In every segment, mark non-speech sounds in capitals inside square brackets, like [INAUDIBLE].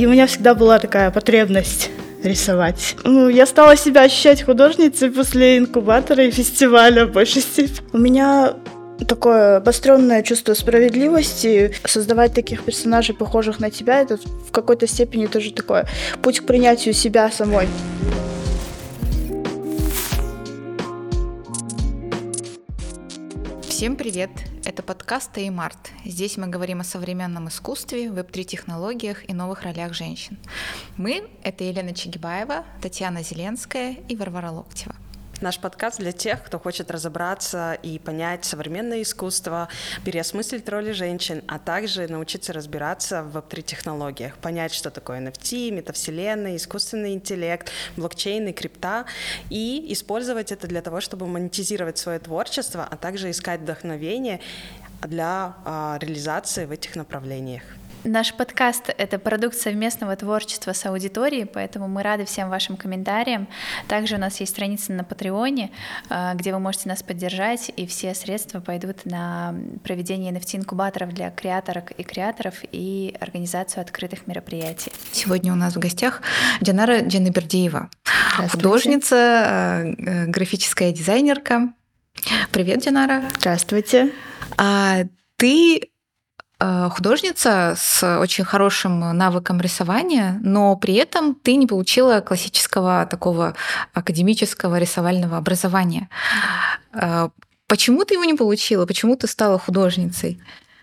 И у меня всегда была такая потребность рисовать. Ну, я стала себя ощущать художницей после инкубатора и фестиваля в большей степени. У меня такое обостренное чувство справедливости. Создавать таких персонажей, похожих на тебя, это в какой-то степени тоже такое путь к принятию себя самой. Всем привет! Это подкаст Теймарт. Здесь мы говорим о современном искусстве, веб-3 технологиях и новых ролях женщин. Мы — это Елена Чегибаева, Татьяна Зеленская и Варвара Локтева. Наш подкаст для тех, кто хочет разобраться и понять современное искусство, переосмыслить роли женщин, а также научиться разбираться в веб-3 технологиях, понять, что такое NFT, метавселенная, искусственный интеллект, блокчейн и крипта, и использовать это для того, чтобы монетизировать свое творчество, а также искать вдохновение для а, реализации в этих направлениях. Наш подкаст — это продукт совместного творчества с аудиторией, поэтому мы рады всем вашим комментариям. Также у нас есть страница на Патреоне, э, где вы можете нас поддержать, и все средства пойдут на проведение NFT-инкубаторов для креаторок и креаторов и организацию открытых мероприятий. Сегодня у нас в гостях Динара Джанибердиева, художница, э, э, графическая дизайнерка. Привет, Динара. Здравствуйте. А ты художница с очень хорошим навыком рисования, но при этом ты не получила классического такого академического рисовального образования. Э, почему ты его не получила? Почему ты стала художницей?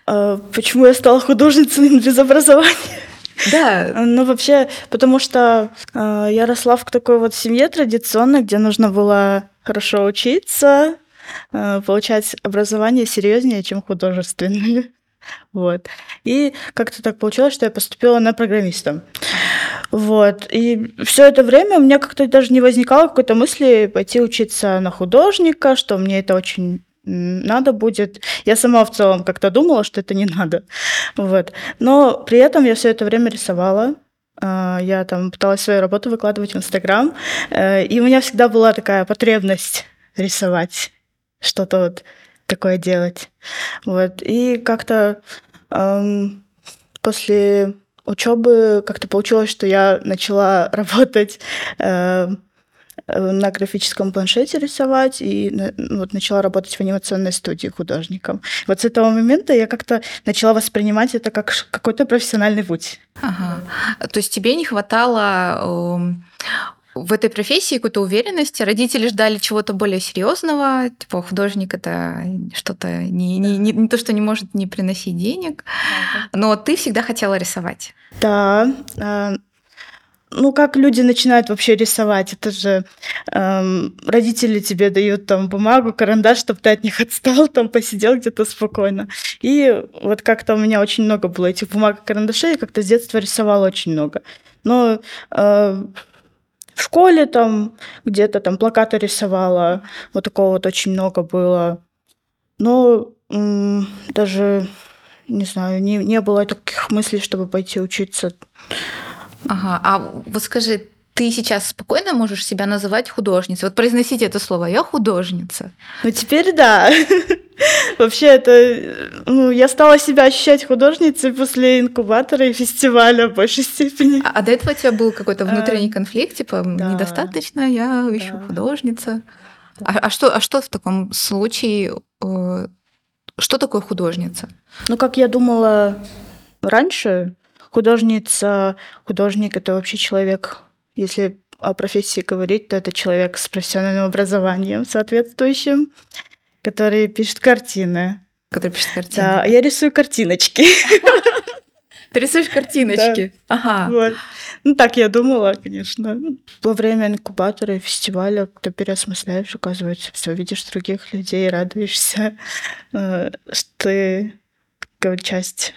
Э, почему я стала художницей без образования? Да. Ну, вообще, потому что э, я росла в такой вот семье традиционной, где нужно было хорошо учиться, э, получать образование серьезнее, чем художественное. Вот. И как-то так получилось, что я поступила на программиста. Вот. И все это время у меня как-то даже не возникало какой-то мысли пойти учиться на художника, что мне это очень надо будет. Я сама в целом как-то думала, что это не надо. Вот. Но при этом я все это время рисовала. А, я там пыталась свою работу выкладывать в Инстаграм. Э, и у меня всегда была такая потребность рисовать что-то вот такое делать. Вот. И как-то эм, после учебы как-то получилось, что я начала [LAUGHS] работать э, на графическом планшете рисовать и вот начала работать в анимационной студии художником. Вот с этого момента я как-то начала воспринимать это как какой-то профессиональный путь. Ага. То есть тебе не хватало эм, в этой профессии какой-то уверенности. Родители ждали чего-то более серьезного, типа художник это что-то не, не, не, не то, что не может не приносить денег, но ты всегда хотела рисовать. Да. А, ну, как люди начинают вообще рисовать? Это же эм, родители тебе дают там бумагу, карандаш, чтобы ты от них отстал, там посидел где-то спокойно. И вот как-то у меня очень много было этих бумаг и карандашей, я как-то с детства рисовала очень много. Но э, в школе там где-то там плакаты рисовала, вот такого вот очень много было. Но м- даже, не знаю, не, не было таких мыслей, чтобы пойти учиться. Ага, а вот скажи, ты сейчас спокойно можешь себя называть художницей? Вот произносите это слово «я художница». Ну, теперь да. [LAUGHS] [LAUGHS] Вообще, это... Ну, я стала себя ощущать художницей после инкубатора и фестиваля в большей степени. А, а до этого у тебя был какой-то внутренний конфликт, типа, да. недостаточно, я еще да. художница. Да. А, а, что, а что в таком случае... Э, что такое художница? Ну, как я думала раньше, художница, художник — это вообще человек, если о профессии говорить, то это человек с профессиональным образованием соответствующим, который пишет картины. Который пишет картины. Да, я рисую картиночки. [LAUGHS] Ты рисуешь картиночки? Да. Ага. Вот. Ну, так я думала, конечно. Во время инкубатора и фестиваля ты переосмысляешь, оказывается, все видишь других людей, радуешься, [LAUGHS] э, что ты часть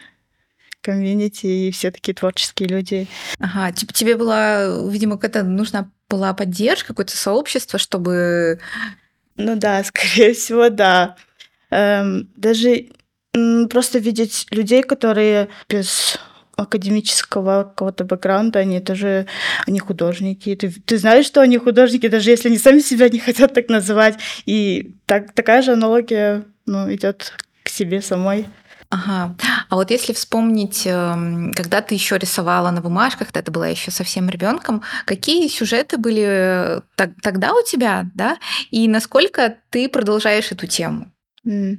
комьюнити и все такие творческие люди. Ага, тебе была, видимо, какая-то нужна была поддержка, какое-то сообщество, чтобы ну да, [LAUGHS] скорее всего, да. Эм, даже просто видеть людей, которые без академического какого-то бэкграунда, они тоже, они художники. Ты, ты знаешь, что они художники, даже если они сами себя не [LAUGHS] хотят так называть. И так, такая же аналогия ну, идет к себе самой. Ага. А вот если вспомнить, эм, когда ты еще рисовала на бумажках, когда ты была еще совсем ребенком, какие сюжеты были тогда у тебя, да? И насколько ты продолжаешь эту тему? Mm.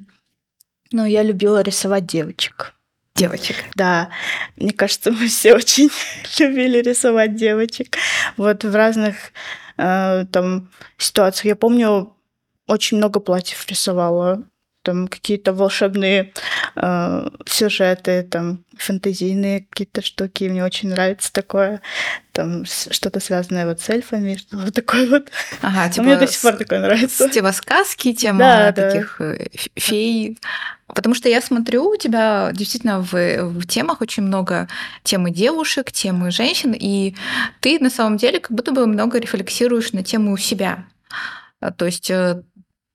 Ну, я любила рисовать девочек. Девочек. Да, мне кажется, мы все [LAUGHS] очень любили рисовать девочек. Вот в разных э, там ситуациях. Я помню, очень много платьев рисовала там какие-то волшебные э, сюжеты, там фэнтезийные какие-то штуки. Мне очень нравится такое, там что-то связанное вот с эльфами, [LAUGHS] что-то такое вот. Ага, [LAUGHS] типа Мне до сих пор такое нравится. Типа сказки, [LAUGHS] тема да, таких да. Э, фей. Потому что я смотрю, у тебя действительно в, в темах очень много темы девушек, темы женщин, и ты на самом деле как будто бы много рефлексируешь на тему себя. То есть э,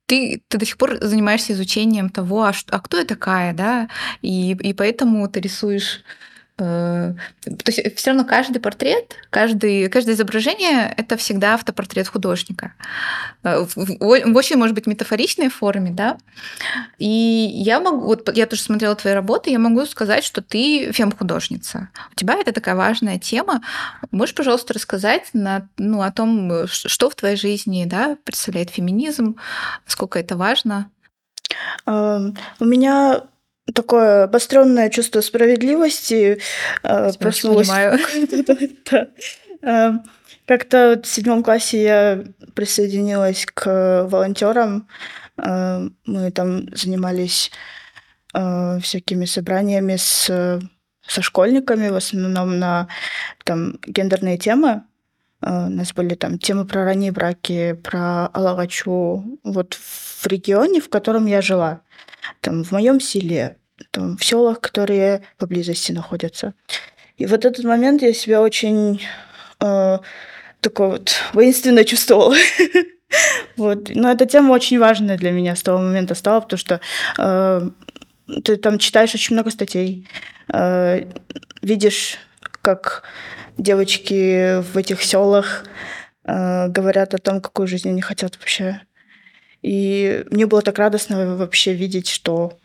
ты, ты до сих пор занимаешься изучением того, а, что, а кто я такая, да, и, и поэтому ты рисуешь то есть все равно каждый портрет, каждый, каждое изображение — это всегда автопортрет художника. Э, в, в очень, может быть, метафоричной форме, да. И я могу, вот я тоже смотрела твои работы, я могу сказать, что ты фем-художница. У тебя это такая важная тема. Можешь, пожалуйста, рассказать на, ну, о том, что в твоей жизни да, представляет феминизм, сколько это важно? Эм, у меня такое обостренное чувство справедливости э, проснулось. [LAUGHS] Э, как-то в седьмом классе я присоединилась к волонтерам. Э, мы там занимались всякими собраниями с со школьниками, в основном на там гендерные темы. У нас были там темы про ранние браки, про Алагачу. Вот в регионе, в котором я жила там, в моем селе, там, в селах, которые поблизости находятся. И вот этот момент я себя очень э, такой вот воинственно чувствовала. [LAUGHS] вот. Но эта тема очень важная для меня с того момента стала, потому что э, ты там читаешь очень много статей, э, видишь, как девочки в этих селах э, говорят о том, какую жизнь они хотят вообще. И мне было так радостно вообще видеть, что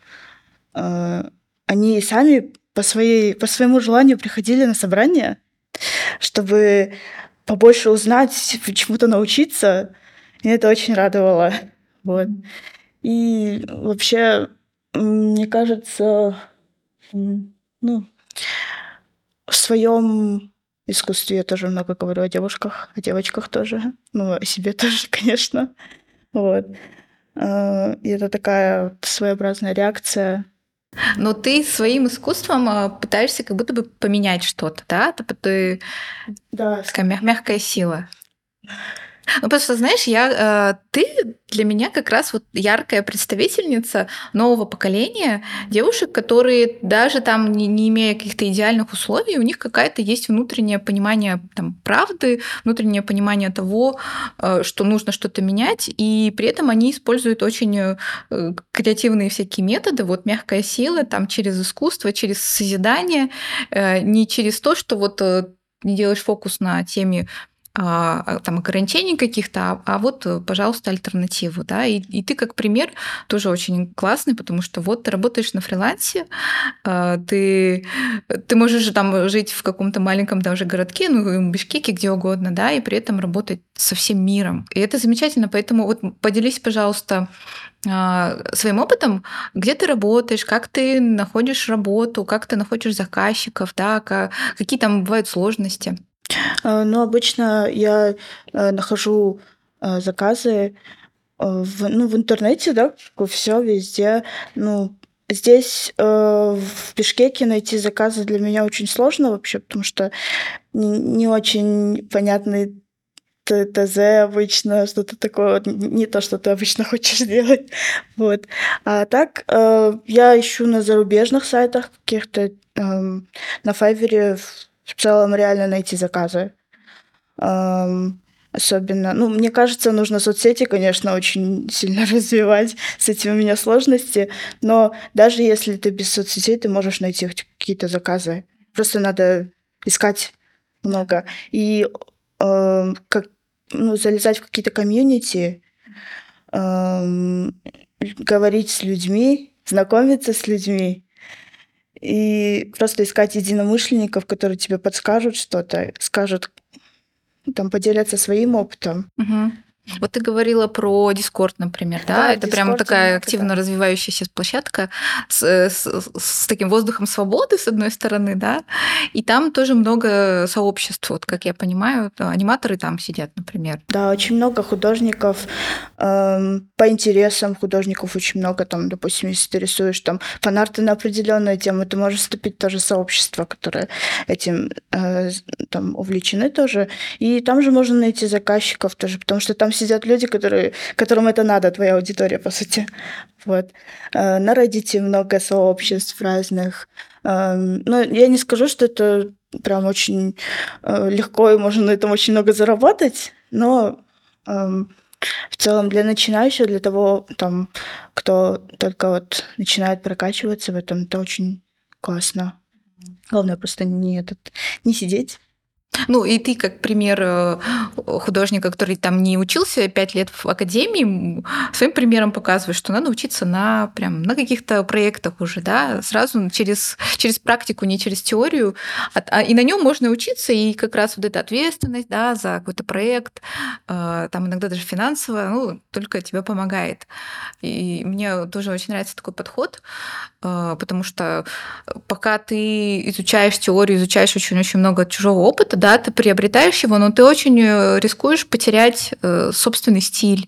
э, они сами по, своей, по своему желанию приходили на собрание, чтобы побольше узнать, чему-то научиться. И это очень радовало. Вот. И вообще, мне кажется, ну, в своем искусстве я тоже много говорю о девушках, о девочках тоже, ну, о себе [LAUGHS] тоже, конечно. Вот. А, и это такая своеобразная реакция. Но ты своим искусством а, пытаешься как будто бы поменять что-то, да? Ты да. такая мягкая сила. Ну, просто, знаешь, я, э, ты для меня как раз вот яркая представительница нового поколения девушек, которые даже там, не, не имея каких-то идеальных условий, у них какая-то есть внутреннее понимание там, правды, внутреннее понимание того, э, что нужно что-то менять, и при этом они используют очень э, креативные всякие методы, вот мягкая сила, там, через искусство, через созидание, не через то, что вот делаешь фокус на теме а, а, там ограничений каких-то, а, а вот, пожалуйста, альтернативу, да, и, и ты как пример тоже очень классный, потому что вот ты работаешь на фрилансе, а, ты, ты можешь там жить в каком-то маленьком даже городке, ну, в Бишкеке, где угодно, да, и при этом работать со всем миром. И это замечательно, поэтому вот поделись, пожалуйста, своим опытом, где ты работаешь, как ты находишь работу, как ты находишь заказчиков, да, какие там бывают сложности. Ну, обычно я э, нахожу э, заказы в, ну, в интернете, да, все везде. Ну, здесь в Бишкеке найти заказы для меня очень сложно вообще, потому что не, очень понятный ТЗ обычно, что-то такое, не то, что ты обычно [LAUGHS] хочешь делать. Вот. А так я ищу на зарубежных сайтах каких-то, эм, на Файвере в целом реально найти заказы. Эм, особенно, ну, мне кажется, нужно соцсети, конечно, очень сильно [LAUGHS] развивать. С этим у меня сложности. Но даже если ты без соцсетей, ты можешь найти какие-то заказы. Просто надо искать много. И э, как, ну, залезать в какие-то комьюнити, э, говорить с людьми, знакомиться с людьми. И просто искать единомышленников, которые тебе подскажут что-то, скажут, там поделятся своим опытом. Угу. Вот ты говорила про Discord, например, да? да это Discord, прям такая активно да. развивающаяся площадка с, с, с таким воздухом свободы, с одной стороны, да, и там тоже много сообществ, вот как я понимаю, аниматоры там сидят, например. Да, очень много художников эм, по интересам художников очень много, там, допустим, если ты рисуешь там фанарты на определенную тему, ты можешь вступить в то же сообщество, которое этим э, там увлечены тоже, и там же можно найти заказчиков тоже, потому что там сидят люди, которые, которым это надо, твоя аудитория, по сути. Вот. Э, на Reddit много сообществ разных. Эм, но я не скажу, что это прям очень э, легко, и можно на этом очень много заработать, но эм, в целом для начинающих, для того, там, кто только вот начинает прокачиваться в этом, это очень классно. Главное просто не, этот, не сидеть ну, и ты, как пример э, художника, который там не учился пять лет в академии, своим примером показываешь, что надо учиться на, прям, на каких-то проектах уже, да, сразу через, через практику, не через теорию. А, и на нем можно учиться, и как раз вот эта ответственность, да, за какой-то проект, э, там иногда даже финансово, ну, только тебе помогает. И мне тоже очень нравится такой подход, э, потому что пока ты изучаешь теорию, изучаешь очень-очень много чужого опыта, да, ты приобретаешь его, но ты очень э, рискуешь потерять э, собственный стиль.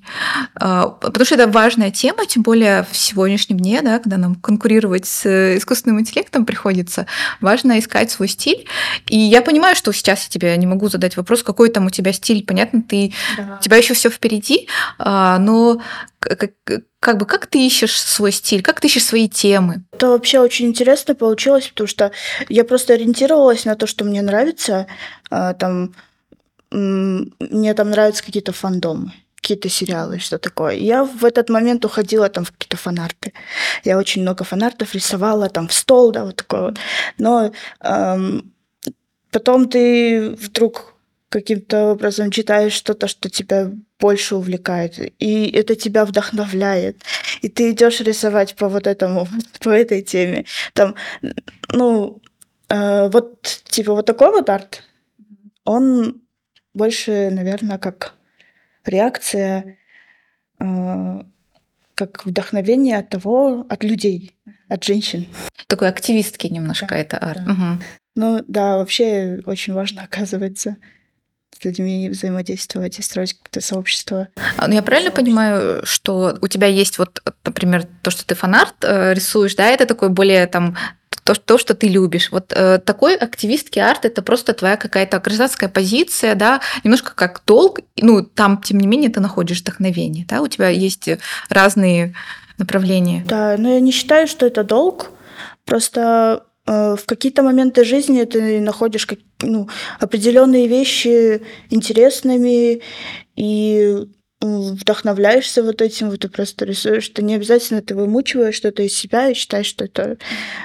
Э, потому что это важная тема, тем более в сегодняшнем дне, да, когда нам конкурировать с э, искусственным интеллектом приходится, важно искать свой стиль. И я понимаю, что сейчас я тебе не могу задать вопрос, какой там у тебя стиль. Понятно, ты, да. у тебя еще все впереди, э, но как, как бы как ты ищешь свой стиль, как ты ищешь свои темы? Это вообще очень интересно получилось, потому что я просто ориентировалась на то, что мне нравится. А, там мне там нравятся какие-то фандомы какие-то сериалы, что такое. Я в этот момент уходила там в какие-то фанарты. Я очень много фанартов рисовала там в стол, да, вот такое вот. Но эм, потом ты вдруг каким-то образом читаешь что-то, что тебя больше увлекает, и это тебя вдохновляет, и ты идешь рисовать по вот этому, [LAUGHS] по этой теме. Там, ну, э, вот типа вот такой вот арт, он больше, наверное, как реакция, э, как вдохновение от того, от людей, от женщин. Такой активистки немножко да, это арт. Да. Угу. Ну да, вообще очень важно, оказывается, с людьми взаимодействовать и строить какое-то сообщество. А, ну, я правильно понимаю, что у тебя есть вот, например, то, что ты фанарт э, рисуешь, да, это такой более там то, то, что ты любишь. Вот э, такой активистский арт это просто твоя какая-то гражданская позиция, да, немножко как долг. Ну, там, тем не менее, ты находишь вдохновение, да, у тебя есть разные направления. Да, но я не считаю, что это долг. Просто в какие-то моменты жизни ты находишь ну, определенные вещи интересными, и вдохновляешься вот этим, вот ты просто рисуешь, что не обязательно ты вымучиваешь что-то из себя и считаешь, что это,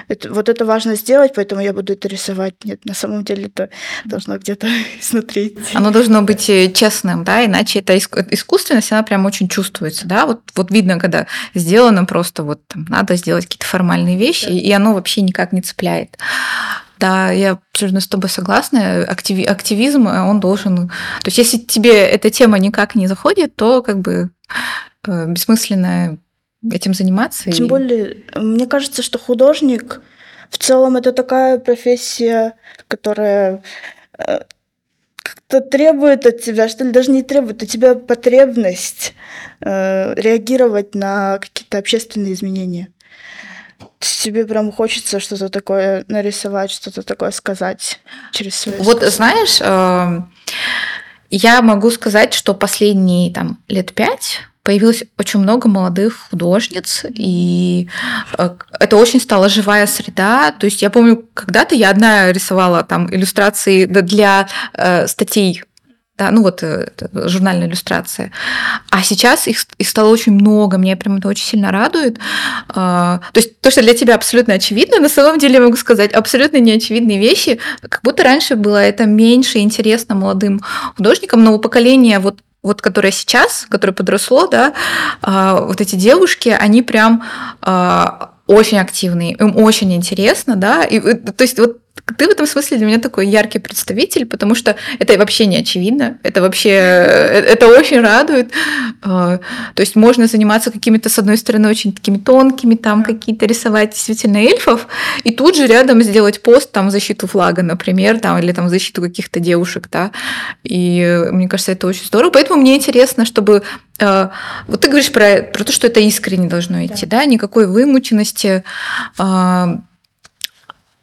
это вот это важно сделать, поэтому я буду это рисовать. Нет, на самом деле это должно где-то [LAUGHS] изнутри. Оно должно быть э, честным, да, иначе эта искусственность, она прям очень чувствуется, да, вот, вот видно, когда сделано просто вот там, надо сделать какие-то формальные вещи, да. и оно вообще никак не цепляет. Да, я абсолютно с тобой согласна. Активи- активизм, э, он должен... То есть если тебе эта тема никак не заходит, то как бы э, бессмысленно этим заниматься. Тем и... более, мне кажется, что художник в целом это такая профессия, которая э, как-то требует от тебя, что ли, даже не требует, у тебя потребность э, реагировать на какие-то общественные изменения тебе прям хочется что-то такое нарисовать, что-то такое сказать через свои Вот знаешь, эм, я могу сказать, что последние там лет пять появилось очень много молодых художниц, и э, это очень стала живая среда. То есть я помню, когда-то я одна рисовала там иллюстрации для э, статей да, ну вот э, журнальная иллюстрация. А сейчас их, их стало очень много, меня прям это очень сильно радует. А, то есть то, что для тебя абсолютно очевидно, на самом деле я могу сказать абсолютно неочевидные вещи, как будто раньше было это меньше интересно молодым художникам, но у поколения вот вот которое сейчас, которое подросло, да, а, вот эти девушки, они прям а, очень активные, им очень интересно, да, и то есть вот ты в этом смысле для меня такой яркий представитель, потому что это вообще не очевидно, это вообще, э, это очень радует. А, то есть можно заниматься какими-то, с одной стороны, очень такими тонкими, там какие-то рисовать действительно эльфов, и тут же рядом сделать пост там в защиту флага, например, там, или там в защиту каких-то девушек, да. И мне кажется, это очень здорово. Поэтому мне интересно, чтобы а, вот ты говоришь про, про то, что это искренне должно идти, да, да? никакой вымученности, а,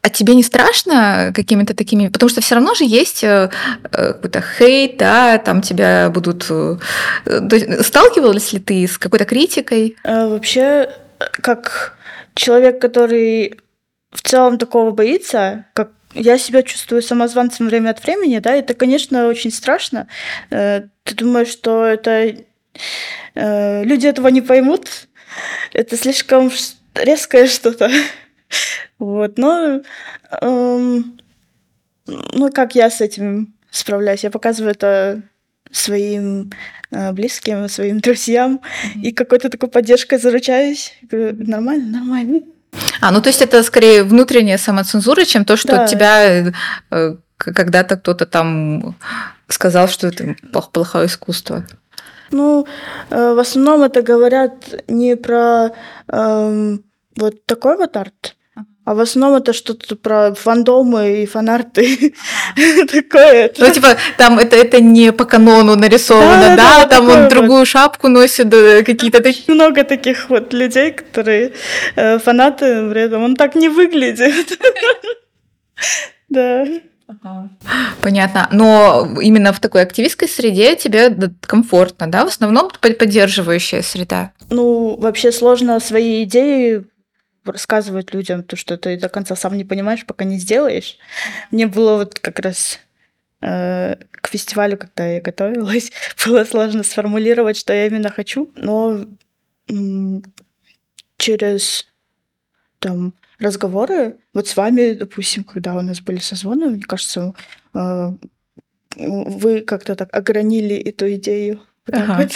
а тебе не страшно какими-то такими... Потому что все равно же есть э, э, какой-то хейт, да, там тебя будут... Э, сталкивалась ли ты с какой-то критикой? Вообще, как человек, который в целом такого боится, как я себя чувствую самозванцем время от времени, да, это, конечно, очень страшно. Ты думаешь, что это люди этого не поймут? Это слишком резкое что-то. Вот, но эм, ну как я с этим справляюсь? Я показываю это своим э, близким, своим друзьям, mm-hmm. и какой-то такой поддержкой заручаюсь. Говорю, нормально, нормально. А, ну то есть это скорее внутренняя самоцензура, чем то, что да. тебя э, когда-то кто-то там сказал, что это плохое искусство. Ну, э, в основном это говорят не про э, вот такой вот арт, а в основном это что-то про фандомы и фанарты. [LAUGHS] Такое. Ну, типа, там это, это не по канону нарисовано, да? Там он другую шапку носит, какие-то такие. Много таких вот людей, которые э, фанаты, при этом он так не выглядит. [LAUGHS] Да. Понятно. Но именно в такой активистской среде тебе комфортно, да? В основном поддерживающая среда. Ну, вообще сложно свои идеи рассказывать людям то, что ты до конца сам не понимаешь, пока не сделаешь. Мне было вот как раз э, к фестивалю, когда я готовилась, [LAUGHS] было сложно сформулировать, что я именно хочу, но через там разговоры, вот с вами, допустим, когда у нас были созвоны, мне кажется, э, вы как-то так огранили эту идею. Ага.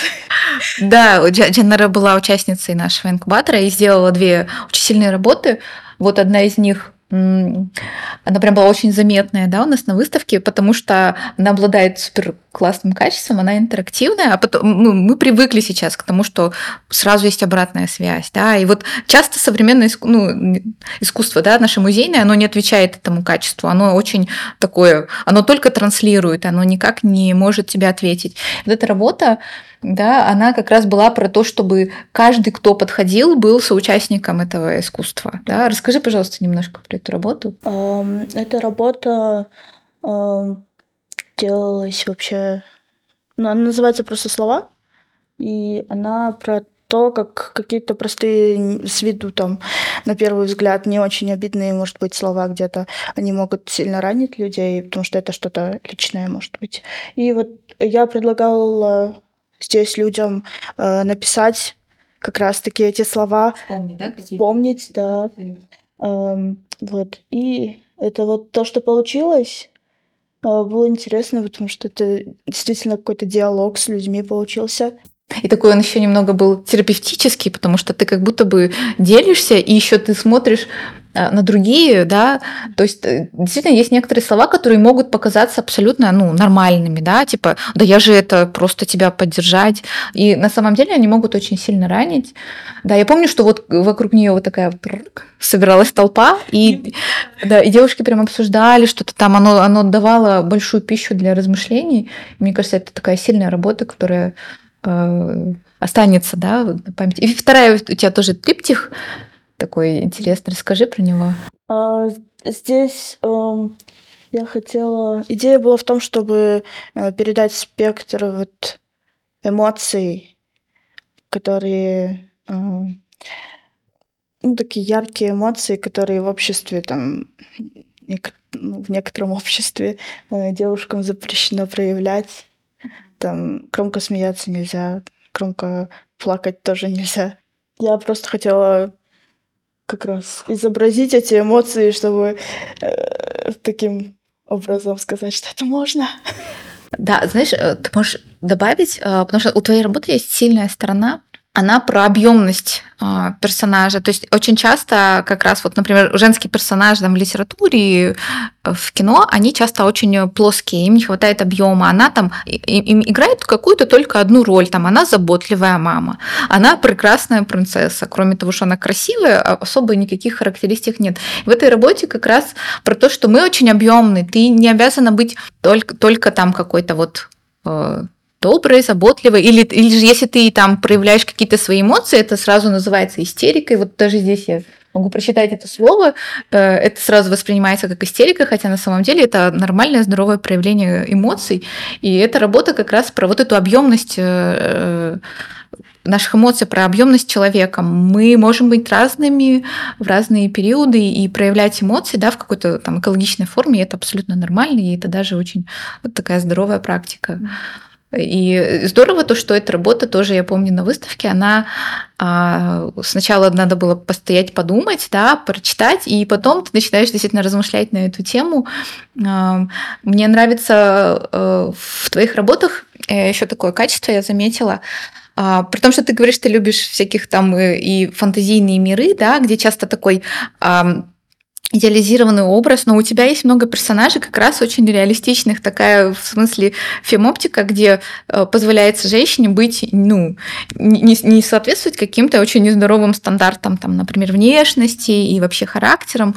Да, Дженнера была участницей нашего инкубатора и сделала две очень сильные работы. Вот одна из них она прям была очень заметная, да, у нас на выставке, потому что она обладает супер классным качеством, она интерактивная, а потом ну, мы привыкли сейчас к тому, что сразу есть обратная связь, да, и вот часто современное ну, искусство, да, наше музейное, оно не отвечает этому качеству, оно очень такое, оно только транслирует, оно никак не может тебе ответить. Вот эта работа, да, она как раз была про то, чтобы каждый, кто подходил, был соучастником этого искусства. Да? Расскажи, пожалуйста, немножко про эту работу. Эта работа делалась вообще... Ну, она называется просто «Слова», и она про то, как какие-то простые с виду там на первый взгляд не очень обидные, может быть, слова где-то, они могут сильно ранить людей, потому что это что-то личное, может быть. И вот я предлагала здесь людям э, написать как раз-таки эти слова. Вспомнить, да? Вспомнить, да. Эм, вот. И это вот то, что получилось, э, было интересно, потому что это действительно какой-то диалог с людьми получился. И такой он еще немного был терапевтический, потому что ты как будто бы делишься, и еще ты смотришь Э, на другие, да, то есть э, действительно есть некоторые слова, которые могут показаться абсолютно, ну, нормальными, да, типа, да я же это просто тебя поддержать, и на самом деле они могут очень сильно ранить, да, я помню, что вот вокруг нее вот такая собиралась толпа, и, да, и девушки прям обсуждали что-то там, оно, оно давало большую пищу для размышлений, мне кажется, это такая сильная работа, которая останется, да, на памяти. И вторая у тебя тоже триптих, такой интересный. Расскажи про него. А, здесь э, я хотела... Идея была в том, чтобы э, передать спектр вот эмоций, которые... Э, ну, такие яркие эмоции, которые в обществе там ну, в некотором [LAUGHS] обществе э, девушкам запрещено проявлять. Там громко смеяться нельзя, громко плакать тоже нельзя. Я просто хотела как раз изобразить эти эмоции, чтобы э, таким образом сказать, что это можно. Да, знаешь, э, ты можешь добавить, э, потому что у твоей работы есть сильная сторона, она про объемность персонажа. То есть очень часто как раз вот, например, женский персонаж там, в литературе, э, в кино, они часто очень плоские, им не хватает объема. Она там им играет какую-то только одну роль. Там она заботливая мама, она прекрасная принцесса. Кроме того, что она красивая, а особо никаких характеристик нет. В этой работе как раз про то, что мы очень объемны. Ты не обязана быть только, только там какой-то вот доброй, заботливой, или, или же если ты там проявляешь какие-то свои эмоции, это сразу называется истерикой. Вот даже здесь я могу прочитать это слово, э, это сразу воспринимается как истерика, хотя на самом деле это нормальное, здоровое проявление эмоций. И эта работа как раз про вот эту объемность э, наших эмоций, про объемность человека. Мы можем быть разными в разные периоды и проявлять эмоции да, в какой-то там экологичной форме, и это абсолютно нормально, и это даже очень вот такая здоровая практика. И здорово то, что эта работа тоже, я помню, на выставке, она а, сначала надо было постоять, подумать, да, прочитать, и потом ты начинаешь действительно размышлять на эту тему. А, мне нравится а, в твоих работах э, еще такое качество, я заметила, а, при том, что ты говоришь, ты любишь всяких там и, и фантазийные миры, да, где часто такой идеализированный образ, но у тебя есть много персонажей, как раз очень реалистичных, такая в смысле фемоптика, где э, позволяется женщине быть, ну, не, не соответствовать каким-то очень нездоровым стандартам, там, например, внешности и вообще характерам.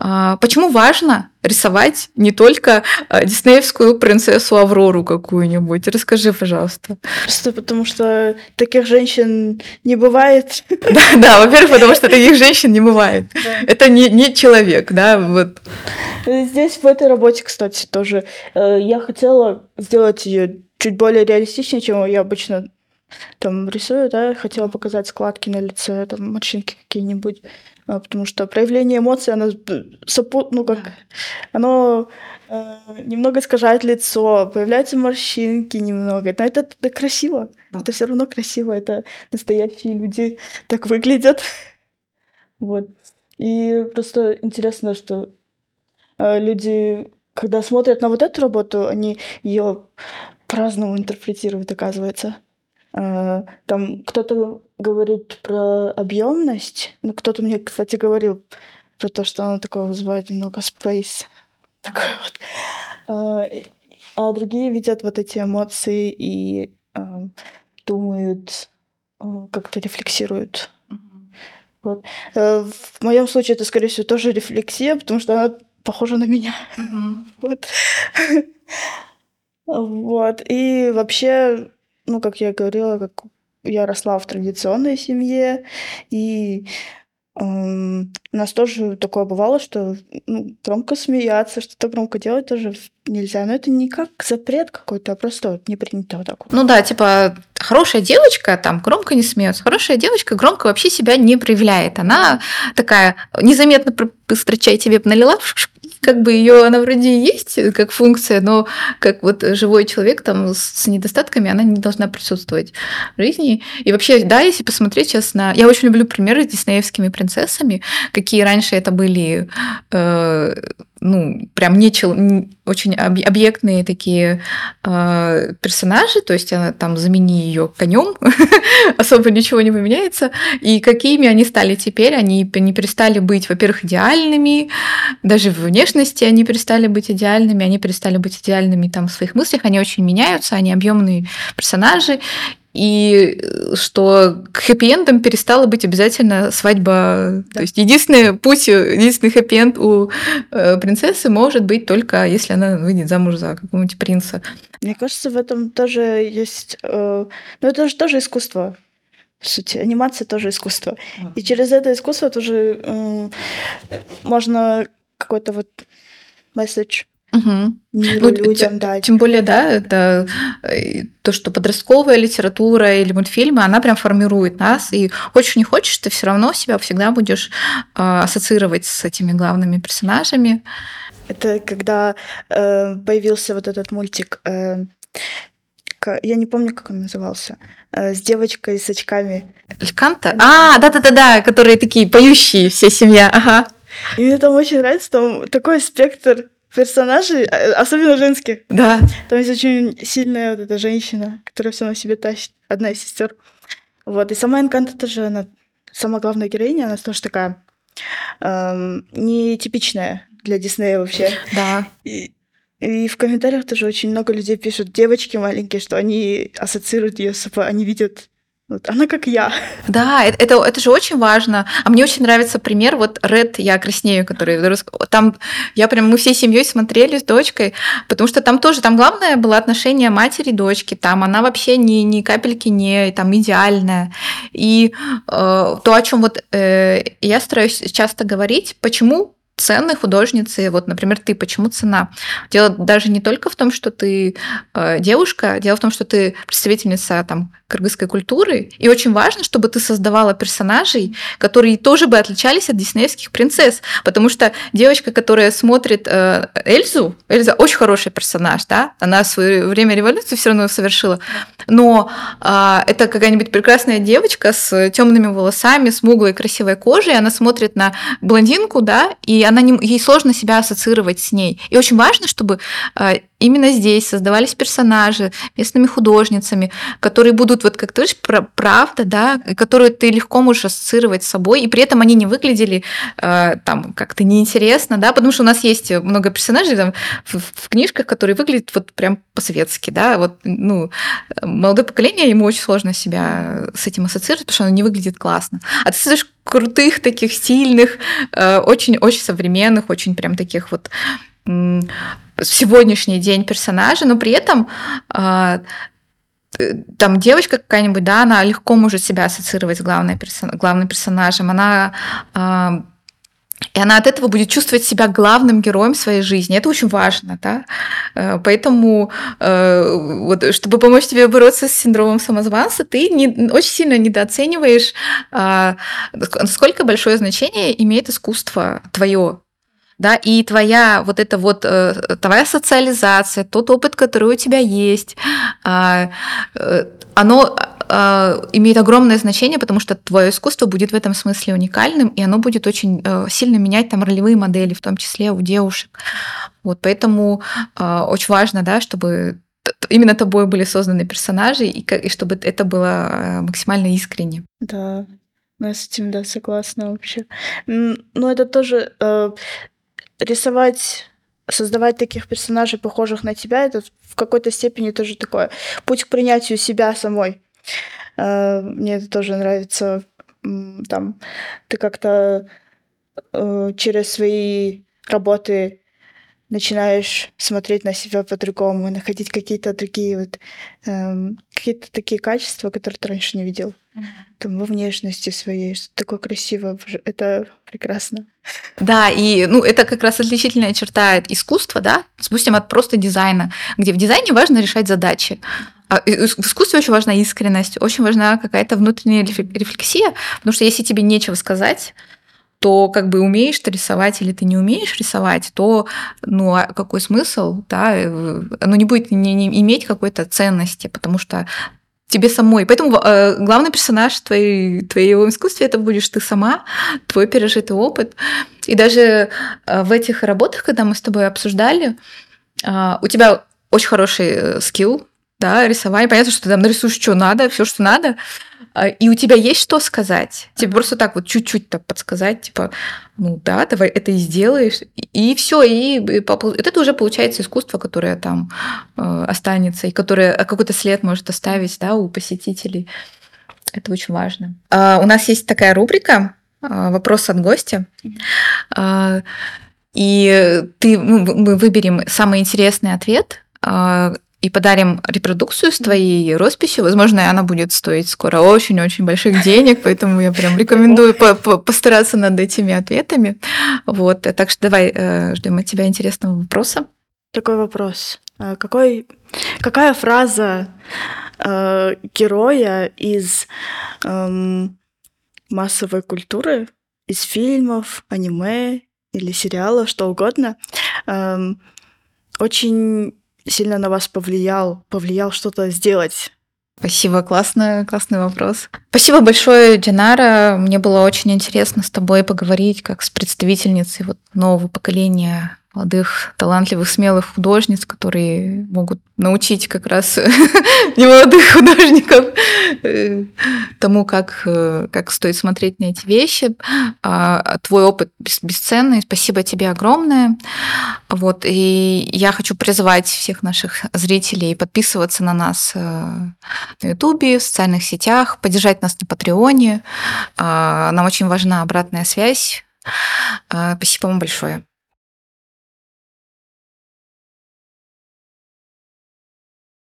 Э, почему важно рисовать не только э, диснеевскую принцессу Аврору какую-нибудь. Расскажи, пожалуйста. Просто потому что таких женщин не бывает. [LAUGHS] Да, да во-первых, потому что таких женщин не бывает. Это не, не человек, да, вот. Здесь в этой работе, кстати, тоже э, я хотела сделать ее чуть более реалистичнее, чем я обычно там рисую, да, хотела показать складки на лице, там морщинки какие-нибудь. А, потому что проявление эмоций, оно, сопу, ну как, оно э, немного искажает лицо, появляются морщинки немного. Но это, это красиво, это все равно красиво, это настоящие люди так выглядят. Вот. И просто интересно, что э, люди, когда смотрят на вот эту работу, они ее по-разному интерпретируют, оказывается. Э, там кто-то говорит про объемность, но кто-то мне, кстати, говорил про то, что она такое вызывает немного space. Такой вот. А, а другие видят вот эти эмоции и а, думают, как-то рефлексируют. Вот. Э, в моем случае это, скорее всего, тоже рефлексия, потому что она похожа на меня. [LAUGHS] вот. [LAUGHS] вот. И вообще ну, как я говорила, как я росла в традиционной семье, и у нас тоже такое бывало, что ну, громко смеяться, что-то громко делать тоже нельзя. Но это не как запрет какой-то, а просто вот не принято вот так вот. Ну да, типа хорошая девочка там громко не смеется, хорошая девочка громко вообще себя не проявляет. Она такая незаметно быстро чай тебе налила, как бы ее она вроде и есть как функция, но как вот живой человек там с недостатками, она не должна присутствовать в жизни. И вообще, да, если посмотреть сейчас на... Я очень люблю примеры с диснеевскими принцессами, какие раньше это были э, ну, прям не чел, очень объектные такие э, персонажи, то есть она там замени ее конем, [LAUGHS] особо ничего не поменяется. И какими они стали теперь? Они не перестали быть, во-первых, идеальными, даже в внешности они перестали быть идеальными, они перестали быть идеальными там в своих мыслях, они очень меняются, они объемные персонажи, и э, что к хэппи-эндам перестала быть обязательно свадьба. Да. То есть единственный путь, единственный хэппи-энд у э, принцессы может быть только если она выйдет замуж за какого-нибудь принца. Мне кажется, в этом тоже есть... Э, ну, это же тоже искусство. Сути, анимация тоже искусство. И через это искусство тоже э, можно какой-то вот месседж Угу. ну, людям дать. Тем более, да, это э, то, что подростковая литература или мультфильмы, она прям формирует нас, и хочешь не хочешь, ты все равно себя всегда будешь э, ассоциировать с этими главными персонажами. Это когда э, появился вот этот мультик. Э, я не помню, как он назывался. Э, с девочкой с очками. Льканта? А, да-да-да-да, которые такие поющие, вся семья, ага. И мне там очень нравится, там такой спектр персонажей, э, особенно женских. Да. Там есть очень сильная вот эта женщина, которая все на себе тащит, одна из сестер. Вот, и сама Энканта тоже, она, самая главная героиня, она тоже такая эм, нетипичная для Диснея вообще. Да. И, и в комментариях тоже очень много людей пишут, девочки маленькие, что они ассоциируют ее с собой, они видят вот она как я. Да, это, это, же очень важно. А мне очень нравится пример, вот Red «Я краснею», который там, я прям, мы всей семьей смотрели с дочкой, потому что там тоже, там главное было отношение матери и дочки, там она вообще ни, ни капельки не там идеальная. И э, то, о чем вот э, я стараюсь часто говорить, почему цены художницы, вот, например, ты, почему цена? Дело даже не только в том, что ты э, девушка, дело в том, что ты представительница там кыргызской культуры, и очень важно, чтобы ты создавала персонажей, которые тоже бы отличались от диснеевских принцесс, потому что девочка, которая смотрит э, Эльзу, Эльза очень хороший персонаж, да, она в свое время революции все равно совершила, но э, это какая-нибудь прекрасная девочка с темными волосами, смуглой красивой кожей, она смотрит на блондинку, да, и она не, ей сложно себя ассоциировать с ней. И очень важно, чтобы э, именно здесь создавались персонажи местными художницами, которые будут, вот как ты говоришь, правда, да, которые ты легко можешь ассоциировать с собой, и при этом они не выглядели э, там как-то неинтересно, да, потому что у нас есть много персонажей там, в, в книжках, которые выглядят вот прям по-светски, да, вот, ну, молодое поколение, ему очень сложно себя с этим ассоциировать, потому что оно не выглядит классно. А ты слышишь крутых, таких стильных, очень-очень э, современных, очень прям таких вот сегодняшний день персонажа, но при этом а, там девочка какая-нибудь, да, она легко может себя ассоциировать с главной персон... главным персонажем, она а, и она от этого будет чувствовать себя главным героем своей жизни. Это очень важно, да. Э, поэтому, э, вот, чтобы помочь тебе бороться с синдромом самозванца, ты не, очень сильно недооцениваешь, а, сколько большое значение имеет искусство твое да, и твоя вот эта вот э, твоя социализация, тот опыт, который у тебя есть, а, э, оно а, имеет огромное значение, потому что твое искусство будет в этом смысле уникальным, и оно будет очень э, сильно менять там ролевые модели, в том числе у девушек. Вот, поэтому а, очень важно, да, чтобы именно тобой были созданы персонажи, и, и чтобы это было максимально искренне. Да, я с этим, да, согласна вообще. Но это тоже рисовать, создавать таких персонажей, похожих на тебя, это в какой-то степени тоже такое путь к принятию себя самой. Э, мне это тоже нравится. Там ты как-то э, через свои работы начинаешь смотреть на себя по-другому, находить какие-то другие вот эм, какие-то такие качества, которые ты раньше не видел. Там во внешности своей, что такое красивое, это прекрасно. Да, и ну, это как раз отличительная черта искусства, да, спустим от просто дизайна, где в дизайне важно решать задачи. А в искусстве очень важна искренность, очень важна какая-то внутренняя рефлексия, потому что если тебе нечего сказать, то как бы умеешь ты рисовать или ты не умеешь рисовать, то ну а какой смысл, да, э, оно не будет не, не иметь какой-то ценности, потому что тебе самой. Поэтому э, главный персонаж твоей, твоего искусства это будешь ты сама, твой пережитый опыт. И даже э, в этих работах, когда мы с тобой обсуждали, э, у тебя очень хороший э, скилл, да, рисование. Понятно, что ты там нарисуешь, что надо, все, что надо. А, и у тебя есть что сказать. Тебе просто так вот чуть-чуть так подсказать, типа, ну да, давай это и сделаешь. И все, и, и это уже получается искусство, которое там э, останется, и которое а, какой-то след может оставить, да, у посетителей. Это очень важно. А, у нас есть такая рубрика «Вопрос от гостя». И ты, ну, мы выберем самый интересный ответ, и подарим репродукцию с твоей росписью. Возможно, она будет стоить скоро очень-очень больших денег, поэтому я прям рекомендую постараться над этими ответами. Вот, так что давай э, ждем от тебя интересного вопроса. Такой вопрос. А какой, какая фраза э, героя из э, массовой культуры, из фильмов, аниме или сериалов, что угодно, э, очень сильно на вас повлиял, повлиял что-то сделать? Спасибо, классный, классный вопрос. Спасибо большое, Динара. Мне было очень интересно с тобой поговорить, как с представительницей вот нового поколения молодых, талантливых, смелых художниц, которые могут научить как раз [LAUGHS] немолодых художников э, тому, как, э, как стоит смотреть на эти вещи. А, твой опыт бесценный. Спасибо тебе огромное. Вот, и я хочу призывать всех наших зрителей подписываться на нас э, на Ютубе, в социальных сетях, поддержать нас на Патреоне. А, нам очень важна обратная связь. А, спасибо вам большое.